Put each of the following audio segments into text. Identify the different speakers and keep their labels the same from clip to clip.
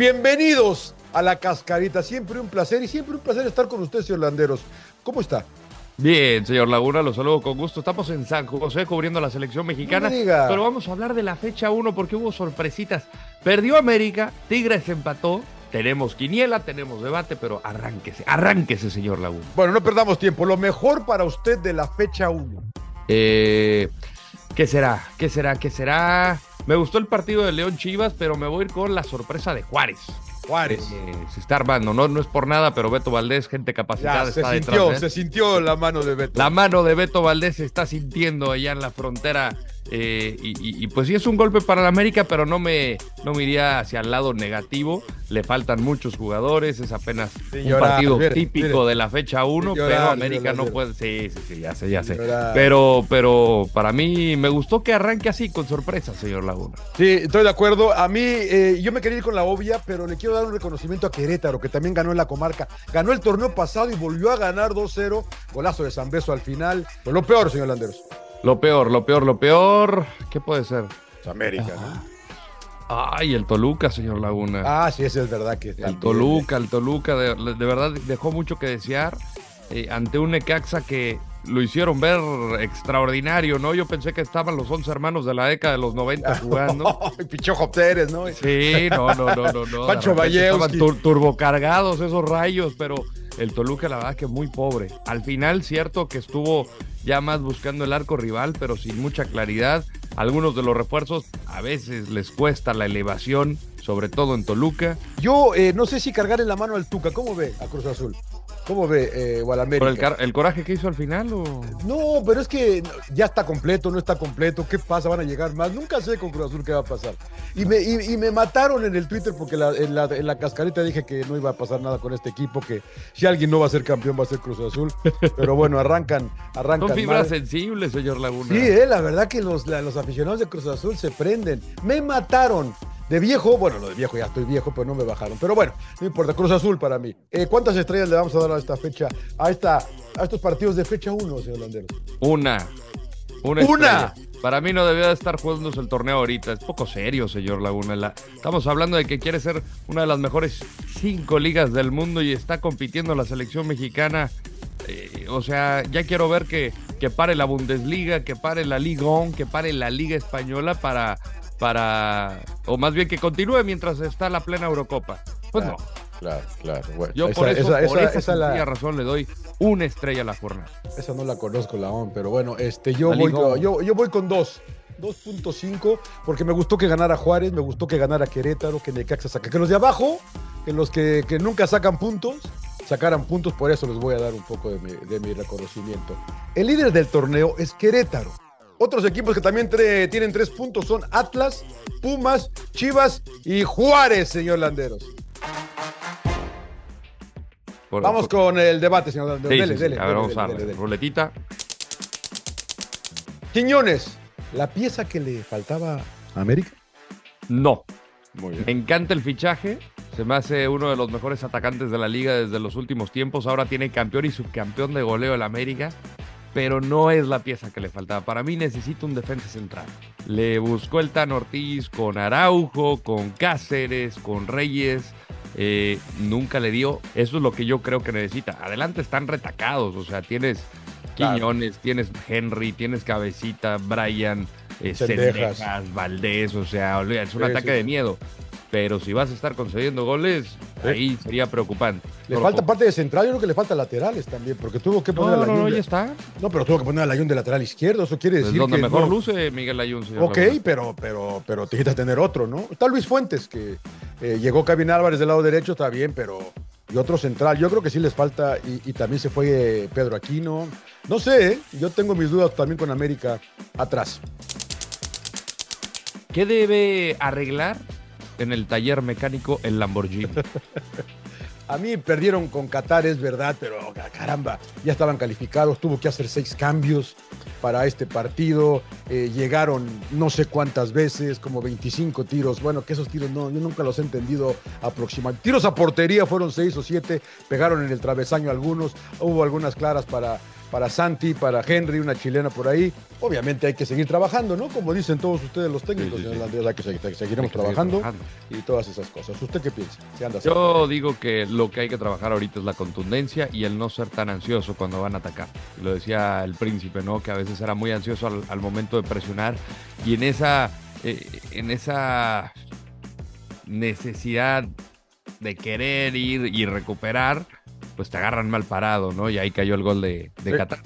Speaker 1: Bienvenidos a la cascarita. Siempre un placer y siempre un placer estar con ustedes, señor Landeros. ¿Cómo está?
Speaker 2: Bien, señor Laguna, lo saludo con gusto. Estamos en San José cubriendo la selección mexicana.
Speaker 1: No me diga.
Speaker 2: pero vamos a hablar de la fecha 1 porque hubo sorpresitas. Perdió América, Tigres empató. Tenemos quiniela, tenemos debate, pero arránquese, arránquese, señor Laguna.
Speaker 1: Bueno, no perdamos tiempo. Lo mejor para usted de la fecha 1.
Speaker 2: Eh, ¿Qué será? ¿Qué será? ¿Qué será? Me gustó el partido de León Chivas, pero me voy a ir con la sorpresa de Juárez.
Speaker 1: Juárez.
Speaker 2: Eh, se está armando, no, no es por nada, pero Beto Valdés, gente capacitada,
Speaker 1: Ya, se
Speaker 2: está
Speaker 1: sintió, se sintió la mano de Beto.
Speaker 2: La mano de Beto Valdés se está sintiendo allá en la frontera. eh, y, y- y pues sí es un golpe para la América, pero no me, no me iría hacia el lado negativo. Le faltan muchos jugadores, es apenas
Speaker 1: Sí,
Speaker 2: un
Speaker 1: llorar,
Speaker 2: partido
Speaker 1: mire,
Speaker 2: típico
Speaker 1: mire.
Speaker 2: de la fecha 1,
Speaker 1: Sí, llorar,
Speaker 2: pero América
Speaker 1: llorar,
Speaker 2: no puede. Sí, sí, sí, ya sé, ya sé.
Speaker 1: Llorar.
Speaker 2: Pero, pero para mí me gustó que arranque así, con sorpresa, señor Laguna.
Speaker 1: Sí, estoy de acuerdo. A mí, eh, yo me quería ir con la obvia, pero le quiero dar un reconocimiento a Querétaro, que también ganó en la comarca. Ganó el torneo pasado y volvió a ganar 2-0. Golazo de San Beso al final. Pues lo peor, señor Landeros.
Speaker 2: Lo peor, lo peor, lo peor. ¿Qué puede ser?
Speaker 1: América, ¿no?
Speaker 2: Ay, el Toluca, señor Laguna.
Speaker 1: Ah, sí, eso es verdad que
Speaker 2: El. Toluca, el Toluca, de, de verdad dejó mucho que desear eh, ante un Necaxa que lo hicieron ver extraordinario, ¿no? Yo pensé que estaban los 11 hermanos de la década de los 90 jugando.
Speaker 1: Pichojo Pérez, ¿no?
Speaker 2: Sí, no, no, no, no. no.
Speaker 1: Pancho
Speaker 2: Estaban tur- turbocargados esos rayos, pero el Toluca la verdad que muy pobre. Al final, cierto que estuvo ya más buscando el arco rival, pero sin mucha claridad. Algunos de los refuerzos a veces les cuesta la elevación, sobre todo en Toluca.
Speaker 1: Yo eh, no sé si cargar en la mano al Tuca. ¿Cómo ve a Cruz Azul? ¿Cómo ve eh?
Speaker 2: ¿Por el, coraje que hizo al final o...?
Speaker 1: No, pero es que ya está completo, no está completo. ¿Qué pasa? ¿Van a llegar más? Nunca sé con Cruz Azul qué va a pasar. Y me, y, y me mataron en el Twitter porque la- en, la, en la cascarita dije que no iba a pasar nada con este equipo, que si alguien no va a ser campeón va a ser Cruz Azul. Pero bueno, arrancan, arrancan.
Speaker 2: Son fibras
Speaker 1: mal.
Speaker 2: sensibles, señor Laguna.
Speaker 1: Sí, eh, la verdad que los, la- los aficionados de Cruz Azul se prenden. Me mataron. De viejo, bueno, lo de viejo ya estoy viejo, pero no me bajaron. Pero bueno, no importa, Cruz Azul para mí. Eh, ¿Cuántas estrellas le vamos a dar a esta fecha, a, esta, a estos partidos de fecha 1, señor Landeros?
Speaker 2: Una. Una. Para mí no debía de estar jugándose el torneo ahorita. Es poco serio, señor Laguna. La- estamos hablando de que quiere ser una de las mejores cinco ligas del mundo y está compitiendo la selección mexicana. Eh, o sea, ya quiero ver que, que pare la Bundesliga, que pare la Liga 1, que pare la Liga Española para, para. O más bien que continúe mientras está la plena Eurocopa. Pues
Speaker 1: Claro,
Speaker 2: no.
Speaker 1: Claro, claro. Bueno,
Speaker 2: Yo
Speaker 1: esa,
Speaker 2: por eso,
Speaker 1: esa,
Speaker 2: por
Speaker 1: esa-
Speaker 2: esa
Speaker 1: esa la-
Speaker 2: razón le doy una estrella a la jornada.
Speaker 1: esa no la conozco, la ON, pero bueno, este, yo, voy, yo, yo voy con dos. 2.5, porque me gustó que ganara Juárez, me gustó que ganara Querétaro, que Necaxa saca. Que los de abajo, que los que, que nunca sacan puntos, sacaran puntos, por eso les voy a dar un poco de mi, de mi reconocimiento. El líder del torneo es Querétaro. Otros equipos que también tre- tienen tres puntos son Atlas, Pumas, Chivas y Juárez, señor Landeros.
Speaker 2: Por-
Speaker 1: Vamos
Speaker 2: por-
Speaker 1: con el debate, señor Landeros.
Speaker 2: Sí,
Speaker 1: Dele,
Speaker 2: sí, sí.
Speaker 1: dele,
Speaker 2: A ver,
Speaker 1: dele,
Speaker 2: vamos a
Speaker 1: dele,
Speaker 2: ver.
Speaker 1: dele, dele.
Speaker 2: Ruletita.
Speaker 1: Quiñones, la pieza que le faltaba a América.
Speaker 2: No.
Speaker 1: Muy
Speaker 2: Me encanta el fichaje. Se me hace uno de los mejores atacantes de la liga desde los últimos tiempos. Ahora tiene campeón y subcampeón de goleo el América. Pero no es la pieza que le faltaba. Para mí necesita un defensa central. Le buscó el Tan Ortiz con Araujo, con Cáceres, con Reyes. Eh, nunca le dio. Eso es lo que yo creo que necesita. Adelante están retacados. O sea, tienes
Speaker 1: Claro.
Speaker 2: Quiñones, tienes Henry, tienes Cabecita, Brian, eh,
Speaker 1: Cendejas.
Speaker 2: Valdés. O sea, es un
Speaker 1: Sí,
Speaker 2: ataque
Speaker 1: sí,
Speaker 2: de miedo. Pero si vas a estar concediendo goles,
Speaker 1: Sí.
Speaker 2: ahí sería preocupante.
Speaker 1: Le falta parte de central, yo creo que le falta laterales también, porque tuvo que poner
Speaker 2: No,
Speaker 1: a
Speaker 2: no, no, ya está.
Speaker 1: No, pero tuvo que poner a Layún de lateral izquierdo, eso quiere
Speaker 2: Es
Speaker 1: decir
Speaker 2: donde
Speaker 1: que
Speaker 2: mejor
Speaker 1: no-
Speaker 2: luce Miguel Ayun, señor
Speaker 1: Ok, pero, pero, pero te necesitas tener otro, ¿no? Está Luis Fuentes, que eh, llegó Kevin Álvarez del lado derecho, está bien, pero. Y otro central, yo creo que sí les falta, y, y también se fue eh, Pedro Aquino. No sé, ¿eh? yo tengo mis dudas también con América atrás.
Speaker 2: ¿Qué debe arreglar en el taller mecánico el Lamborghini?
Speaker 1: A mí perdieron con Qatar, es verdad, pero caramba, ya estaban calificados, tuvo que hacer seis cambios para este partido, eh, llegaron no sé cuántas veces, como 25 tiros, bueno, que esos tiros no, yo nunca los he entendido aproximadamente. Tiros a portería fueron seis o siete, pegaron en el travesaño algunos, hubo algunas claras para para Santi, para Henry, una chilena por ahí. Obviamente hay que seguir trabajando, ¿no? Como dicen todos ustedes los técnicos, señor hay que, seguir, seguiremos trabajando, y todas esas cosas. ¿Usted qué piensa?
Speaker 2: Yo digo que lo que hay que trabajar ahorita es la contundencia y el no ser tan ansioso cuando van a atacar. Lo decía el príncipe, ¿no? Que a veces era muy ansioso al, momento de presionar y en esa, eh, en esa necesidad de querer ir y recuperar, pues te agarran mal parado, ¿no? Y ahí cayó el gol de, de Qatar.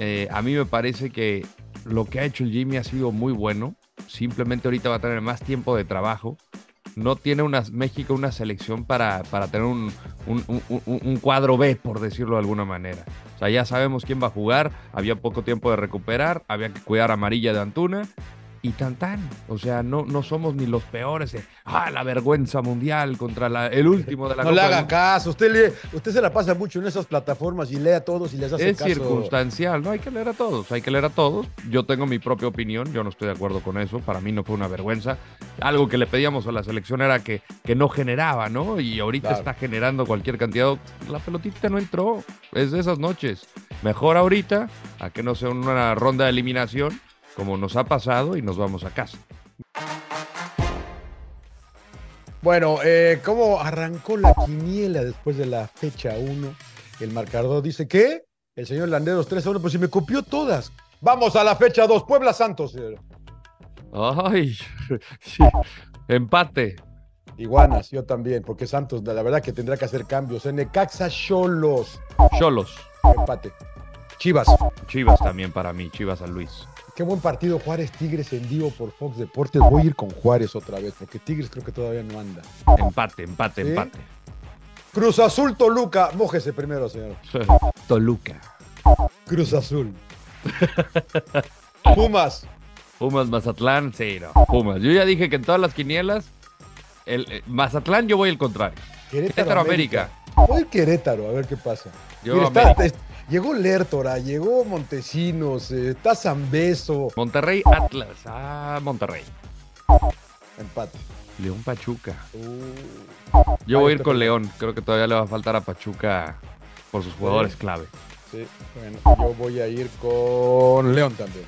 Speaker 2: Eh, a mí me parece que lo que ha hecho el Jimmy ha sido muy bueno. Simplemente ahorita va a tener más tiempo de trabajo. No tiene una, México una selección para, para tener un, un, cuadro B, por decirlo de alguna manera. O sea, ya sabemos quién va a jugar. Había poco tiempo de recuperar. Había que cuidar a Amarilla de Antuna y tan tan. O sea, no, no somos ni los peores. ah, la vergüenza mundial contra la, el último de la
Speaker 1: No le haga caso. Usted, lee, usted se la pasa mucho en esas plataformas y lee a todos y les hace
Speaker 2: caso. Es circunstancial, no hay que leer a todos, hay que leer a todos. Yo tengo mi propia opinión, yo no estoy de acuerdo con eso. Para mí no fue una vergüenza. Algo que le pedíamos a la selección era que, que no generaba, ¿no? Y ahorita está generando cualquier cantidad. La pelotita no entró. Es de esas noches. Mejor ahorita a que no sea una ronda de eliminación como nos ha pasado y nos vamos a casa.
Speaker 1: Bueno, eh, ¿cómo arrancó la quiniela después de la fecha 1? El marcador dice que el señor Landeros 3 a 1, pues si me copió todas. Vamos a la fecha 2, Puebla Santos.
Speaker 2: Ay, sí. empate.
Speaker 1: Iguanas, yo también, porque Santos, la verdad que tendrá que hacer cambios. En Necaxa, Cholos.
Speaker 2: Cholos.
Speaker 1: Empate. Chivas.
Speaker 2: Chivas también para mí, Chivas San Luis.
Speaker 1: Qué buen partido Juárez Tigres en vivo por Fox Deportes. Voy a ir con Juárez otra vez, porque Tigres creo que todavía no anda.
Speaker 2: Empate, empate, empate.
Speaker 1: Cruz Azul Toluca. Mójese primero, señor.
Speaker 2: Toluca.
Speaker 1: Cruz Azul. Pumas.
Speaker 2: Pumas, Mazatlán, sí, no. Pumas. Yo ya dije que en todas las quinielas, el, eh, Mazatlán yo voy al contrario.
Speaker 1: Querétaro, América. Voy Querétaro, a ver qué pasa. Yo América. Llegó Lertora, llegó Montesinos, eh, está Zambeso.
Speaker 2: Monterrey Atlas. Ah, Monterrey.
Speaker 1: Empate.
Speaker 2: León Pachuca. Uh. Yo voy a ir con León. Creo que todavía le va a faltar a Pachuca por sus jugadores clave.
Speaker 1: Sí, bueno, yo voy a ir con León también.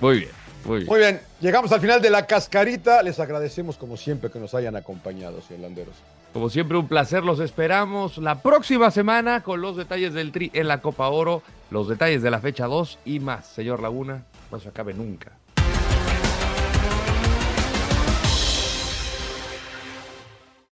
Speaker 2: Muy bien. Muy bien.
Speaker 1: Muy bien. Llegamos al final de la cascarita. Les agradecemos como siempre que nos hayan acompañado, señor Landeros.
Speaker 2: Como siempre, un placer. Los esperamos la próxima semana con los detalles del Tri en la Copa Oro, los detalles de la fecha 2 y más. Señor Laguna, no se acabe nunca.